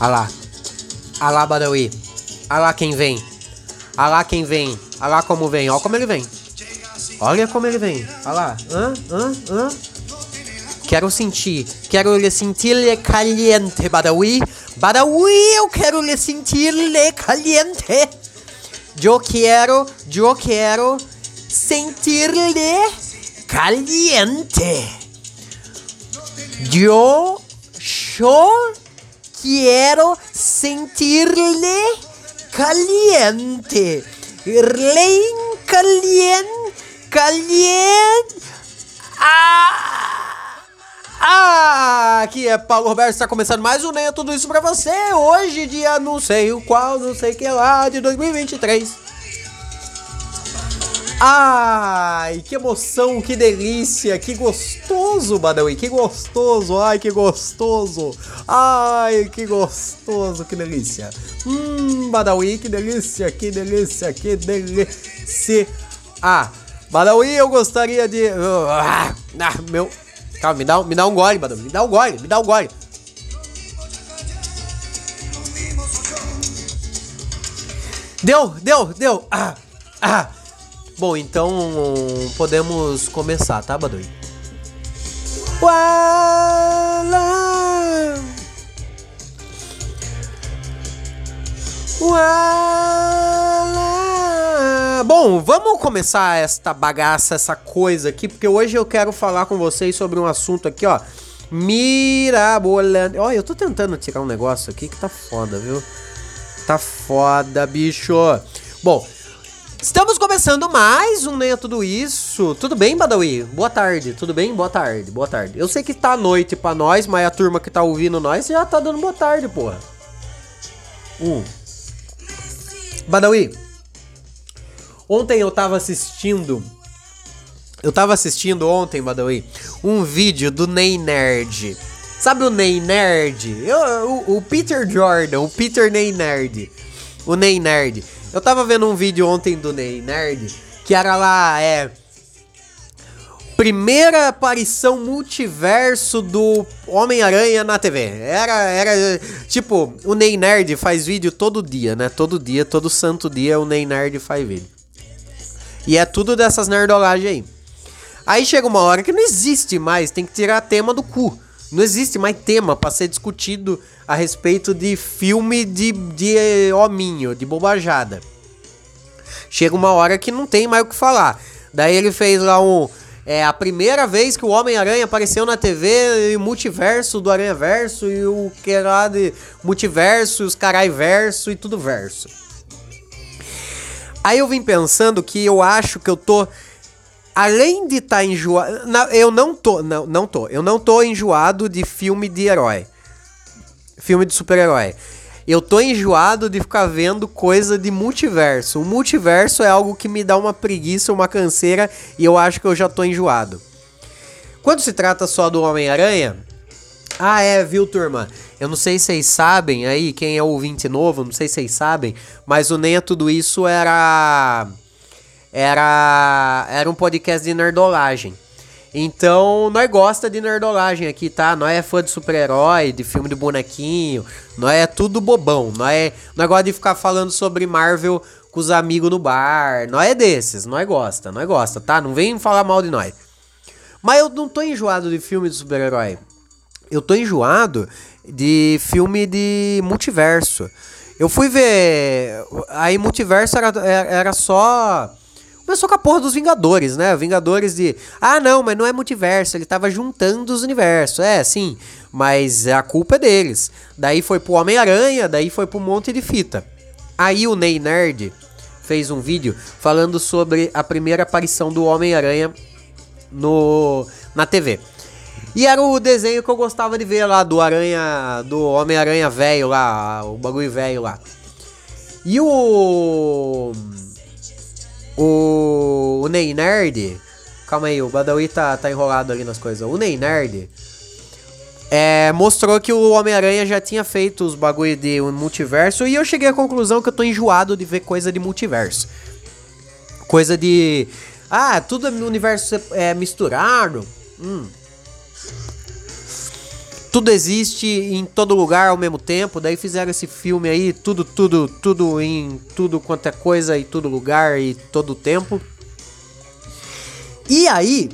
Ah lá. Ah lá, Badawi. Ah lá quem vem. Ah lá quem vem. Ah lá como vem. Olha como ele vem. Olha como ele vem. Olha lá. Hã? Hã? Hã? Quero sentir. Quero lhe sentir lhe caliente, Badawi. Badawi, eu quero lhe sentir lhe caliente. Eu quero, eu quero sentir-lhe caliente. Eu só quero sentir-lhe caliente. Rein caliente, caliente. Ah, ah, aqui é Paulo Roberto, está começando mais um é Tudo Isso pra você. Hoje, dia não sei o qual, não sei que lá, de 2023. Ai, que emoção, que delícia, que gostoso, Badawi, que gostoso, ai, que gostoso, ai, que gostoso, que delícia. Hum, Badawi, que delícia, que delícia, que delícia. Ah, Badawi, eu gostaria de... Ah, ah, meu... Calma, me dá, me dá um gole, Badawi, me dá um gole, me dá um gole. Deu, deu, deu. Ah, ah. Bom, então podemos começar, tá, Badui? Uala! Uala! Bom, vamos começar esta bagaça, essa coisa aqui, porque hoje eu quero falar com vocês sobre um assunto aqui, ó. Mirabolante. Ó, eu tô tentando tirar um negócio aqui que tá foda, viu? Tá foda, bicho. Bom, Estamos começando mais um Nem é Tudo Isso. Tudo bem, Badawi? Boa tarde. Tudo bem? Boa tarde. Boa tarde. Eu sei que tá noite pra nós, mas a turma que tá ouvindo nós já tá dando boa tarde, porra. Um. Badawi. Ontem eu tava assistindo. Eu tava assistindo ontem, Badawi, um vídeo do Ney Nerd. Sabe o Ney Nerd? Eu, o, o Peter Jordan, o Peter Ney Nerd. O Ney Nerd. Eu tava vendo um vídeo ontem do Ney Nerd que era lá, é. Primeira aparição multiverso do Homem-Aranha na TV. Era, era. Tipo, o Ney Nerd faz vídeo todo dia, né? Todo dia, todo santo dia o Ney Nerd faz vídeo. E é tudo dessas nerdolagens aí. Aí chega uma hora que não existe mais, tem que tirar tema do cu. Não existe mais tema para ser discutido a respeito de filme de, de hominho, de bobajada. Chega uma hora que não tem mais o que falar. Daí ele fez lá um. É a primeira vez que o Homem-Aranha apareceu na TV e multiverso do Aranha Verso e o que lá de multiverso, os carai verso e tudo verso. Aí eu vim pensando que eu acho que eu tô além de estar tá enjoado. Eu não tô. Não, não tô. Eu não tô enjoado de filme de herói. Filme de super-herói. Eu tô enjoado de ficar vendo coisa de multiverso. O multiverso é algo que me dá uma preguiça, uma canseira e eu acho que eu já tô enjoado. Quando se trata só do Homem-Aranha. Ah, é, viu, turma? Eu não sei se vocês sabem aí, quem é ouvinte novo, não sei se vocês sabem, mas o Nem é Tudo Isso era era era um podcast de nerdolagem. Então, nós gosta de nerdolagem aqui, tá? Nós é fã de super-herói, de filme de bonequinho, nós é tudo bobão. Nós, é, nós gosta de ficar falando sobre Marvel com os amigos no bar. Nós é desses, nós gosta, nós gosta, tá? Não vem falar mal de nós. Mas eu não tô enjoado de filme de super-herói. Eu tô enjoado de filme de multiverso. Eu fui ver. Aí, multiverso era, era só Começou com a porra dos Vingadores, né? Vingadores de. Ah, não, mas não é multiverso, ele tava juntando os universos. É, sim, mas a culpa é deles. Daí foi pro Homem-Aranha, daí foi pro Monte de Fita. Aí o Ney Nerd fez um vídeo falando sobre a primeira aparição do Homem-Aranha no na TV. E era o desenho que eu gostava de ver lá do Aranha, do Homem-Aranha velho lá, o bagulho velho lá. E o o, o Ney Nerd. Calma aí, o Badawi tá, tá enrolado ali nas coisas. O Ney Nerd. É, mostrou que o Homem-Aranha já tinha feito os bagulho de multiverso. E eu cheguei à conclusão que eu tô enjoado de ver coisa de multiverso. Coisa de. Ah, tudo no universo é misturado. Hum. Tudo existe em todo lugar ao mesmo tempo. Daí fizeram esse filme aí, tudo, tudo, tudo em tudo quanto é coisa e todo lugar e todo tempo. E aí,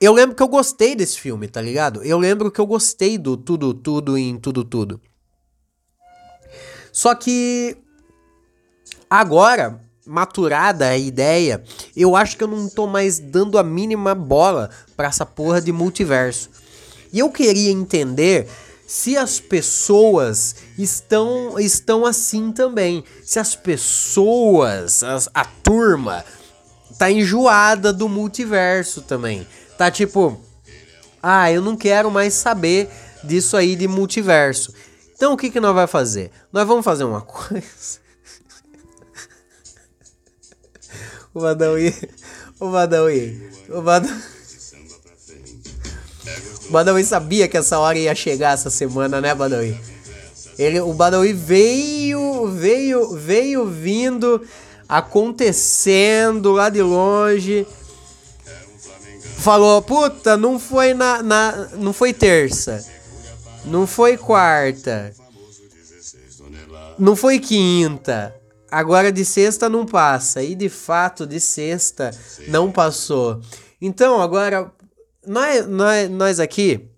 eu lembro que eu gostei desse filme, tá ligado? Eu lembro que eu gostei do tudo, tudo em tudo, tudo. Só que agora, maturada a ideia, eu acho que eu não tô mais dando a mínima bola pra essa porra de multiverso. E eu queria entender se as pessoas estão estão assim também. Se as pessoas, as, a turma, tá enjoada do multiverso também. Tá tipo, ah, eu não quero mais saber disso aí de multiverso. Então o que, que nós vamos fazer? Nós vamos fazer uma coisa. o Badawi. O Badawi. O Badawi. Badawi sabia que essa hora ia chegar essa semana, né, Badawi? Ele, o Badawi veio, veio, veio vindo, acontecendo lá de longe. Falou, puta, não foi na, na não foi terça. Não foi quarta. Não foi quinta. Agora de sexta não passa. E de fato, de sexta não passou. Então, agora nós, nós, nós aqui,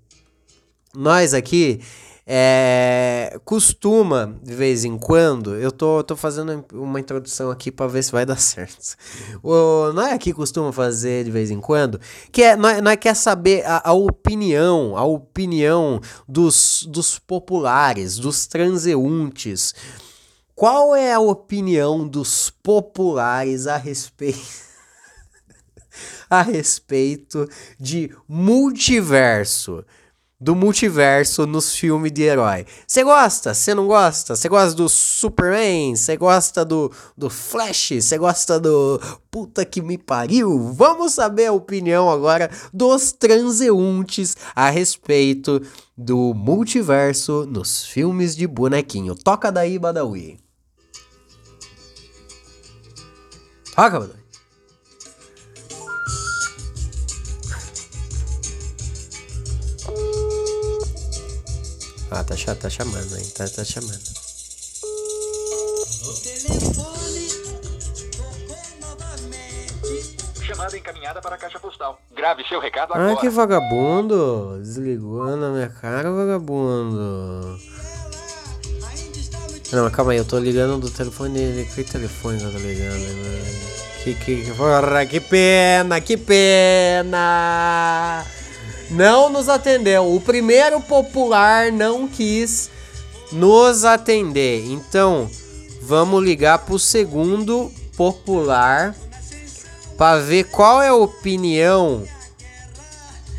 nós aqui, é, costuma, de vez em quando, eu tô, tô fazendo uma introdução aqui para ver se vai dar certo. O, nós aqui costuma fazer de vez em quando, que é, nós, nós quer saber a, a opinião, a opinião dos, dos populares, dos transeuntes. Qual é a opinião dos populares a respeito a respeito de multiverso. Do multiverso nos filmes de herói. Você gosta? Você não gosta? Você gosta do Superman? Você gosta do, do Flash? Você gosta do. Puta que me pariu? Vamos saber a opinião agora dos transeuntes a respeito do multiverso nos filmes de bonequinho. Toca daí, Badawi. Toca, Badawi. Ah, tá, tá chamando aí, tá, tá chamando. Chamada encaminhada para a caixa postal. Grave seu recado agora. Ah, que vagabundo! Desligou na minha cara, vagabundo. Não, mas calma aí, eu tô ligando do telefone. Que telefone que eu tô ligando? Que, que, porra, que pena, que pena! Não nos atendeu. O primeiro popular não quis nos atender. Então, vamos ligar pro segundo popular para ver qual é a opinião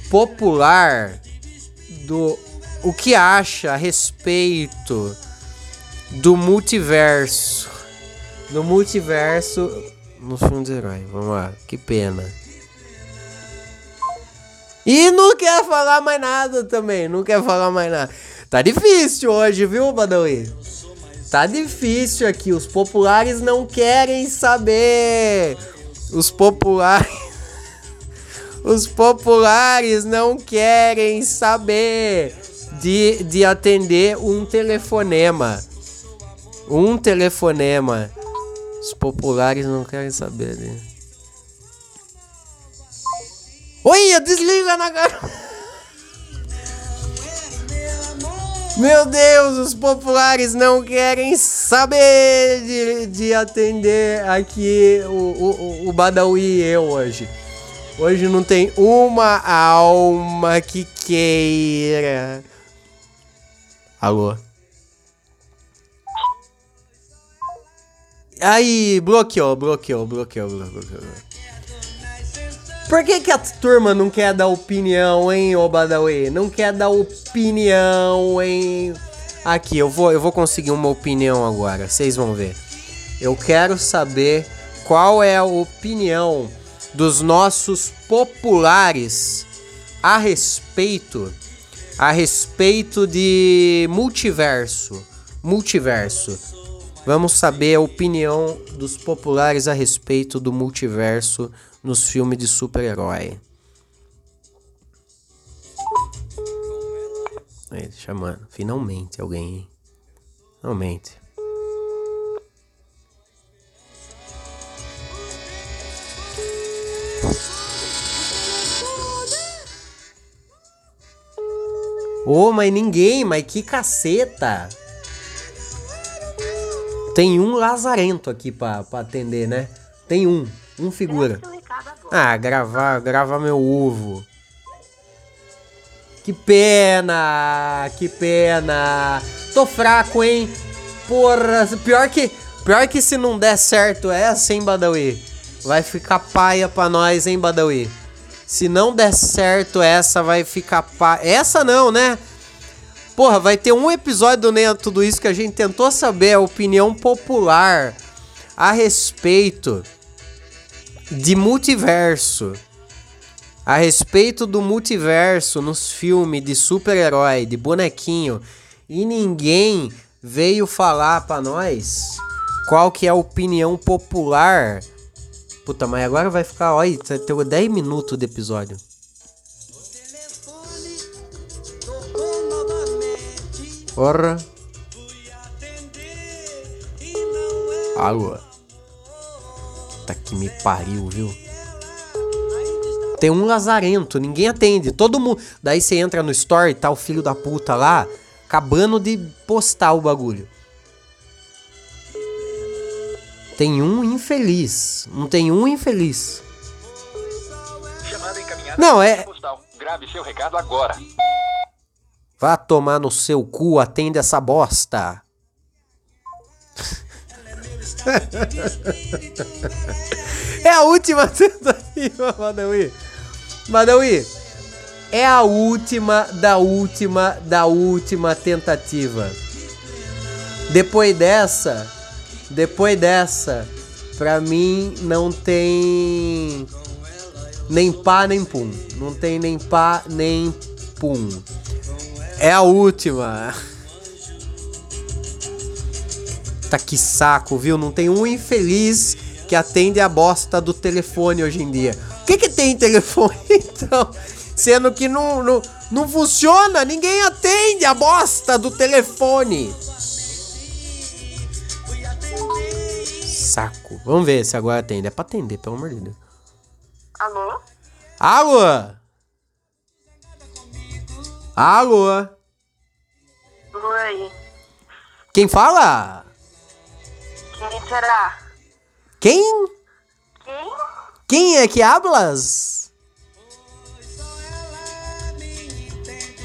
popular do o que acha a respeito do multiverso. Do multiverso no filme de herói. Vamos lá, que pena. E não quer falar mais nada também, não quer falar mais nada. Tá difícil hoje, viu, Badawi? Tá difícil aqui, os populares não querem saber. Os populares. Os populares não querem saber de, de atender um telefonema. Um telefonema. Os populares não querem saber. Né? Oi, desliga na cara. Meu Deus, os populares não querem saber de, de atender aqui o, o, o Badawi e eu hoje. Hoje não tem uma alma que queira. Alô? Aí, bloqueou, bloqueou, bloqueou, bloqueou. Por que, que a turma não quer dar opinião, hein, ô Badawi? Não quer dar opinião, hein? Aqui, eu vou, eu vou conseguir uma opinião agora, vocês vão ver. Eu quero saber qual é a opinião dos nossos populares a respeito a respeito de multiverso. Multiverso. Vamos saber a opinião dos populares a respeito do multiverso nos filmes de super-herói. Ele chamando. Finalmente alguém, hein? Finalmente. Ô, oh, mas ninguém, mas que caceta! Tem um lazarento aqui pra, pra atender, né? Tem um, um figura. Ah, gravar, gravar meu ovo. Que pena, que pena. Tô fraco, hein? Porra, pior que, pior que se não der certo essa, hein, Badawi? Vai ficar paia pra nós, hein, Badawi? Se não der certo essa, vai ficar paia. Essa não, né? Porra, vai ter um episódio do Nem é Tudo Isso que a gente tentou saber a opinião popular a respeito de multiverso a respeito do multiverso nos filmes de super-herói, de bonequinho, e ninguém veio falar para nós qual que é a opinião popular. Puta, mas agora vai ficar, olha, tem 10 minutos de episódio. Porra. Alô. Tá que me pariu, viu? Tem um lazarento, ninguém atende. Todo mundo. Daí você entra no store e tá o filho da puta lá, acabando de postar o bagulho. Tem um infeliz. Não tem um infeliz. Não, é. Grave seu recado agora. Vá tomar no seu cu, atende essa bosta. é a última tentativa, Madawi. Madawi, é a última da última da última tentativa. Depois dessa, depois dessa, pra mim não tem nem pá nem pum. Não tem nem pá nem pum. É a última. Tá que saco, viu? Não tem um infeliz que atende a bosta do telefone hoje em dia. O que que tem telefone então? Sendo que não, não, não funciona, ninguém atende a bosta do telefone. Saco. Vamos ver se agora atende. É pra atender, pelo amor de Deus. Alô? Alô? Alô? Oi. Quem fala? Quem será? Quem? Quem? Quem é que hablas?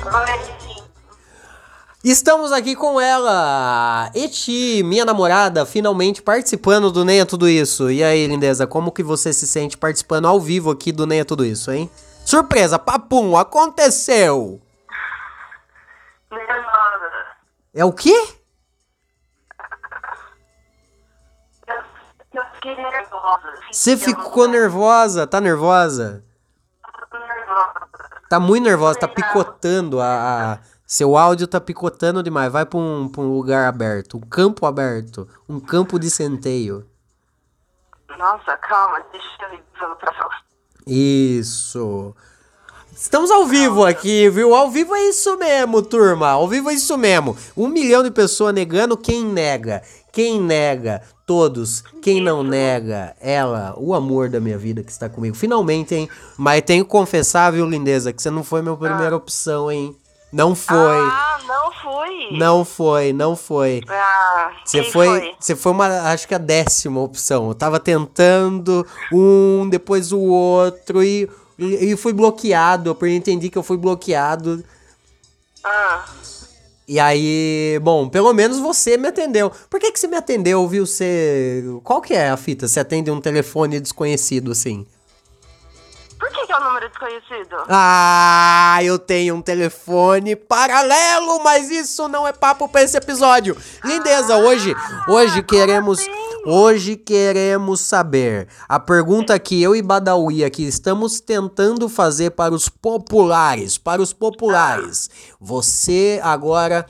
Oi. Estamos aqui com ela, Eti, minha namorada, finalmente participando do Nem é Tudo Isso. E aí, lindeza, como que você se sente participando ao vivo aqui do Nem é Tudo Isso, hein? Surpresa, papum, aconteceu! Nervosa. É o quê? Fiquei nervosa. Você ficou nervosa, tá nervosa? Tá muito nervosa, tá picotando a, a- Seu áudio tá picotando demais. Vai pra um, pra um lugar aberto, um campo aberto, um campo de centeio. Nossa, calma, deixa eu ir pra fora. Isso. Estamos ao vivo aqui, viu? Ao vivo é isso mesmo, turma. Ao vivo é isso mesmo. Um milhão de pessoas negando, quem nega? Quem nega? Todos. Quem não nega? Ela, o amor da minha vida que está comigo. Finalmente, hein? Mas tenho que confessar, viu, lindeza, que você não foi minha primeira opção, hein? Não foi. Ah, não fui. Não foi, não foi. Ah, Você quem foi, você foi uma, acho que a décima opção. Eu tava tentando um, depois o outro e, e, e fui bloqueado. Eu entendi que eu fui bloqueado. Ah, E aí, bom, pelo menos você me atendeu. Por que que você me atendeu, viu? Você, qual que é a fita? Você atende um telefone desconhecido assim? Por que, que é o número desconhecido? Ah, eu tenho um telefone paralelo, mas isso não é papo pra esse episódio. Lindeza, hoje, hoje queremos, hoje queremos saber. A pergunta que eu e Badawi aqui estamos tentando fazer para os populares, para os populares. Você agora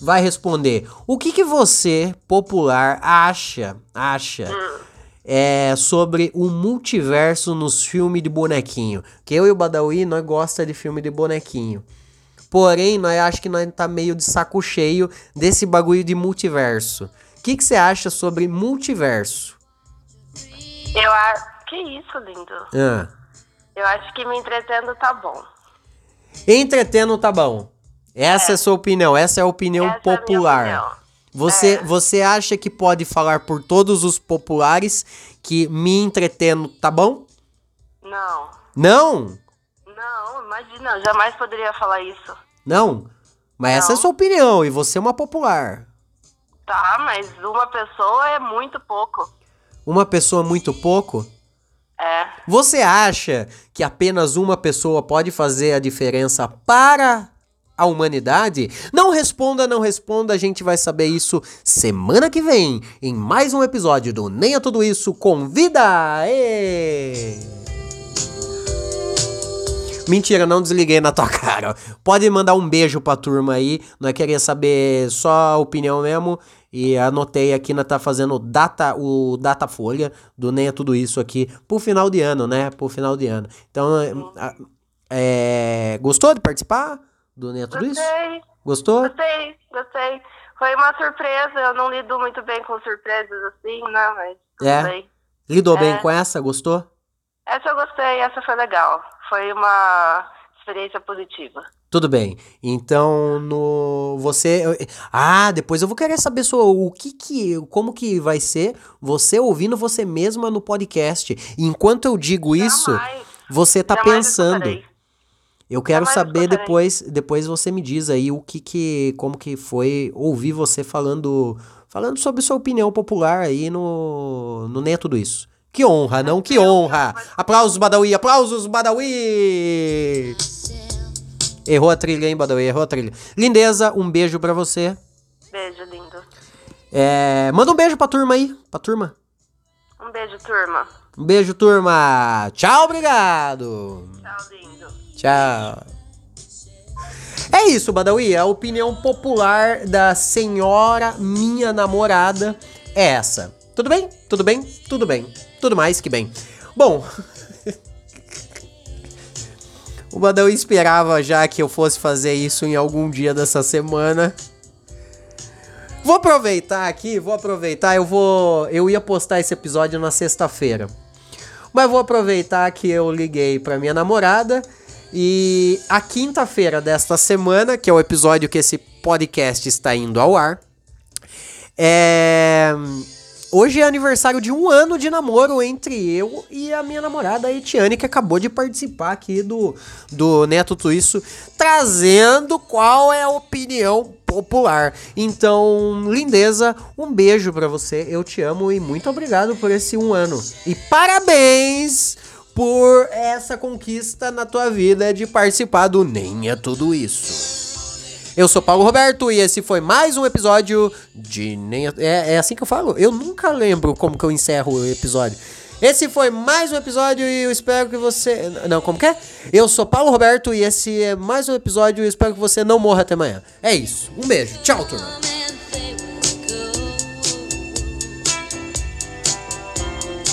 vai responder. O que que você, popular, acha, acha é, sobre o multiverso nos filmes de bonequinho. Que eu e o Badawi, nós gosta de filme de bonequinho. Porém, nós acho que nós tá meio de saco cheio desse bagulho de multiverso. O que você acha sobre multiverso? Eu acho. Que isso, lindo? Ah. Eu acho que me entretendo tá bom. Entretendo tá bom. Essa é, a sua opinião, essa é a opinião Essa é popular. opinião. Você, É. você acha que pode falar por todos os populares que me entretendo tá bom? Não. Não? Não, imagina, jamais poderia falar isso. Não? Mas essa é a Não. sua opinião e você é uma popular. Tá, mas uma pessoa é muito pouco. Uma pessoa muito pouco? É. Você acha que apenas uma pessoa pode fazer a diferença para a humanidade? Não responda, não responda, a gente vai saber isso semana que vem, em mais um episódio do Nem é Tudo Isso Convida! Ê! Mentira, não desliguei na tua cara. Pode mandar um beijo pra turma aí. Nós queria saber só a opinião mesmo. E anotei aqui, nós tá fazendo data, o Datafolha do Nem é Tudo Isso aqui pro final de ano, né? Pro final de ano. Então, é, a- é, gostou de participar do Nem é Tudo Isso? Gostei, Gostou? gostei, gostei. Foi uma surpresa, eu não lido muito bem com surpresas assim, né? Mas É? bem. Lidou bem É. com essa? Gostou? Essa eu gostei, essa foi legal. Foi uma experiência positiva. Tudo bem. Então, no você, ah, depois eu vou querer saber sua, o que que, como que vai ser você ouvindo você mesma no podcast. E enquanto eu digo isso, Jamais, você tá jamais pensando. Eu quero saber depois, depois você me diz aí o que que, como que foi ouvir você falando, falando sobre sua opinião popular aí no, no Nem é Tudo Isso. Que honra, não? Que honra! Aplausos, Badawi! Aplausos, Badawi! Errou a trilha, hein, Badawi? Errou a trilha. Lindeza, um beijo pra você. Beijo, lindo. É, manda um beijo pra turma aí, pra turma. Um beijo, turma. Um beijo, turma. Tchau, obrigado. Tchau, lindo. Tchau. É isso, Badawi. A opinião popular da senhora minha namorada é essa. Tudo bem? Tudo bem? Tudo bem. Tudo mais que bem. Bom. o Badawi esperava já que eu fosse fazer isso em algum dia dessa semana. Vou aproveitar aqui, vou aproveitar. Eu vou. Eu ia postar esse episódio na sexta-feira. Mas vou aproveitar que eu liguei pra minha namorada e a quinta-feira desta semana, que é o episódio que esse podcast está indo ao ar, é... Hoje é aniversário de um ano de namoro entre eu e a minha namorada, Etiane, que acabou de participar aqui do, do Neto Tudo Isso, trazendo qual é a opinião popular. Então, lindeza, um beijo pra você, eu te amo e muito obrigado por esse um ano. E parabéns por essa conquista na tua vida de participar do Nem é Tudo Isso. Eu sou Paulo Roberto e esse foi mais um episódio de Nem é, é, é assim que eu falo? Eu nunca lembro como que eu encerro o episódio. Esse foi mais um episódio e eu espero que você. Não, como que é? Eu sou Paulo Roberto e esse é mais um episódio e eu espero que você não morra até amanhã. É isso. Um beijo. Tchau, turma.